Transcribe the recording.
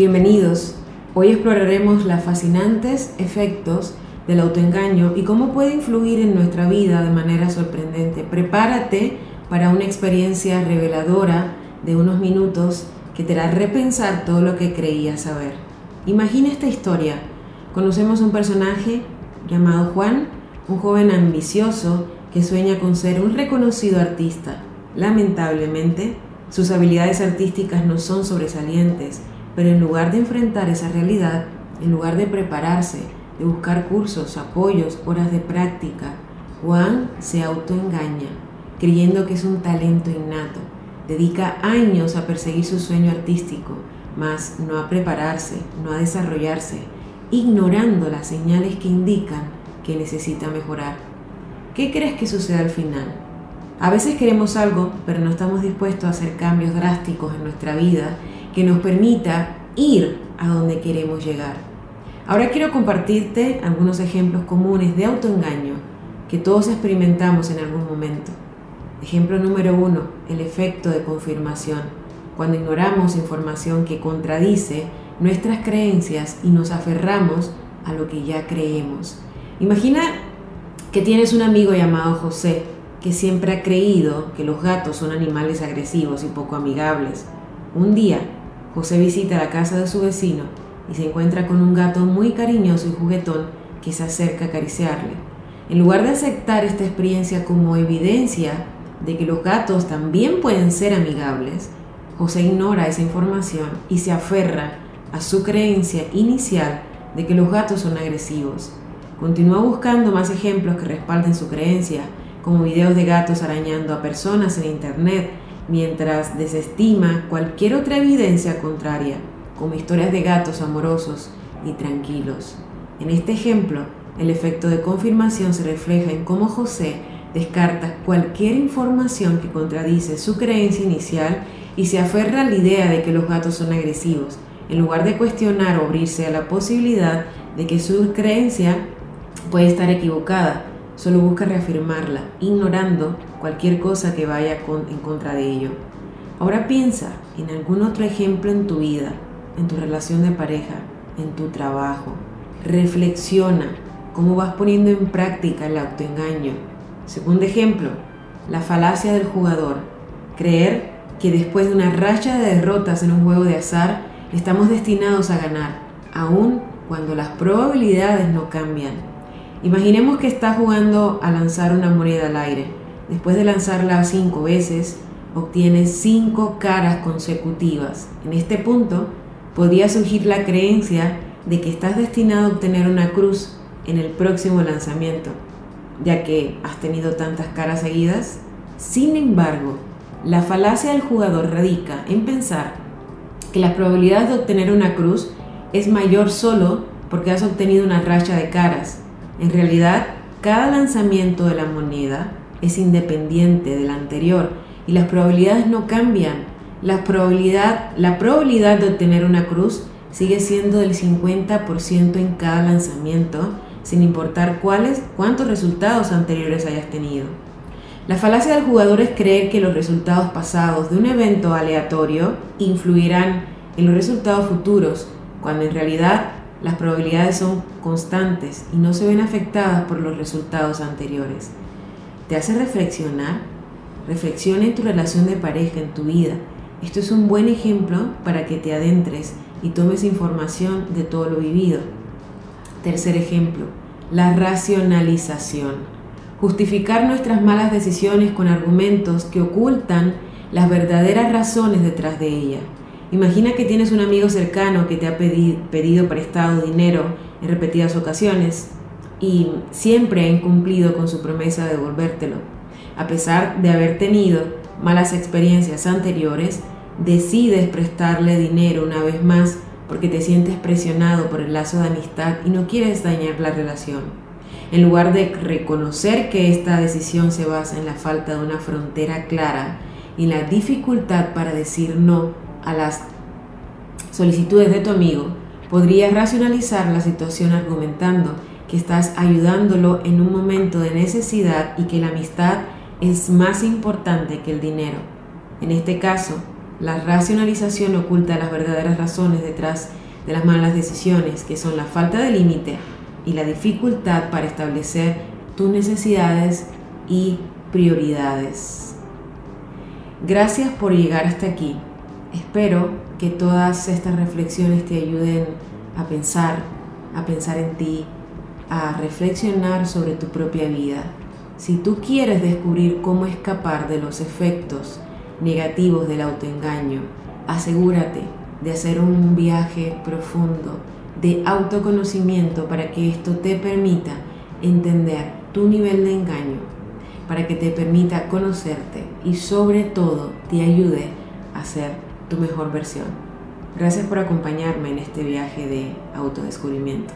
Bienvenidos. Hoy exploraremos los fascinantes efectos del autoengaño y cómo puede influir en nuestra vida de manera sorprendente. Prepárate para una experiencia reveladora de unos minutos que te hará repensar todo lo que creías saber. Imagina esta historia. Conocemos un personaje llamado Juan, un joven ambicioso que sueña con ser un reconocido artista. Lamentablemente, sus habilidades artísticas no son sobresalientes pero en lugar de enfrentar esa realidad, en lugar de prepararse, de buscar cursos, apoyos, horas de práctica, Juan se autoengaña, creyendo que es un talento innato. Dedica años a perseguir su sueño artístico, mas no a prepararse, no a desarrollarse, ignorando las señales que indican que necesita mejorar. ¿Qué crees que sucede al final? A veces queremos algo, pero no estamos dispuestos a hacer cambios drásticos en nuestra vida que nos permita ir a donde queremos llegar. Ahora quiero compartirte algunos ejemplos comunes de autoengaño que todos experimentamos en algún momento. Ejemplo número uno, el efecto de confirmación. Cuando ignoramos información que contradice nuestras creencias y nos aferramos a lo que ya creemos. Imagina que tienes un amigo llamado José que siempre ha creído que los gatos son animales agresivos y poco amigables. Un día José visita la casa de su vecino y se encuentra con un gato muy cariñoso y juguetón que se acerca a acariciarle. En lugar de aceptar esta experiencia como evidencia de que los gatos también pueden ser amigables, José ignora esa información y se aferra a su creencia inicial de que los gatos son agresivos. Continúa buscando más ejemplos que respalden su creencia, como videos de gatos arañando a personas en internet mientras desestima cualquier otra evidencia contraria, como historias de gatos amorosos y tranquilos. En este ejemplo, el efecto de confirmación se refleja en cómo José descarta cualquier información que contradice su creencia inicial y se aferra a la idea de que los gatos son agresivos, en lugar de cuestionar o abrirse a la posibilidad de que su creencia puede estar equivocada solo busca reafirmarla, ignorando cualquier cosa que vaya en contra de ello. Ahora piensa en algún otro ejemplo en tu vida, en tu relación de pareja, en tu trabajo. Reflexiona cómo vas poniendo en práctica el autoengaño. Segundo ejemplo, la falacia del jugador. Creer que después de una racha de derrotas en un juego de azar, estamos destinados a ganar, aun cuando las probabilidades no cambian. Imaginemos que está jugando a lanzar una moneda al aire. Después de lanzarla cinco veces, obtienes cinco caras consecutivas. En este punto, podría surgir la creencia de que estás destinado a obtener una cruz en el próximo lanzamiento, ya que has tenido tantas caras seguidas. Sin embargo, la falacia del jugador radica en pensar que la probabilidad de obtener una cruz es mayor solo porque has obtenido una racha de caras en realidad, cada lanzamiento de la moneda es independiente del anterior y las probabilidades no cambian. La probabilidad, de obtener una cruz sigue siendo del 50% en cada lanzamiento, sin importar cuáles, cuántos resultados anteriores hayas tenido. La falacia del jugador es creer que los resultados pasados de un evento aleatorio influirán en los resultados futuros, cuando en realidad las probabilidades son constantes y no se ven afectadas por los resultados anteriores. ¿Te hace reflexionar? Reflexiona en tu relación de pareja, en tu vida. Esto es un buen ejemplo para que te adentres y tomes información de todo lo vivido. Tercer ejemplo, la racionalización. Justificar nuestras malas decisiones con argumentos que ocultan las verdaderas razones detrás de ellas. Imagina que tienes un amigo cercano que te ha pedido prestado dinero en repetidas ocasiones y siempre ha incumplido con su promesa de devolvértelo. A pesar de haber tenido malas experiencias anteriores, decides prestarle dinero una vez más porque te sientes presionado por el lazo de amistad y no quieres dañar la relación. En lugar de reconocer que esta decisión se basa en la falta de una frontera clara y la dificultad para decir no a las solicitudes de tu amigo, podrías racionalizar la situación argumentando que estás ayudándolo en un momento de necesidad y que la amistad es más importante que el dinero. En este caso, La racionalización oculta las verdaderas razones detrás de las malas decisiones, que son la falta de límite y la dificultad para establecer tus necesidades y prioridades. Gracias por llegar hasta aquí. Espero que todas estas reflexiones te ayuden a pensar, a pensar en ti, a reflexionar sobre tu propia vida. Si tú quieres descubrir cómo escapar de los efectos negativos del autoengaño, asegúrate de hacer un viaje profundo de autoconocimiento para que esto te permita entender tu nivel de engaño, para que te permita conocerte y sobre todo te ayude a ser tu mejor versión. Gracias por acompañarme en este viaje de autodescubrimiento.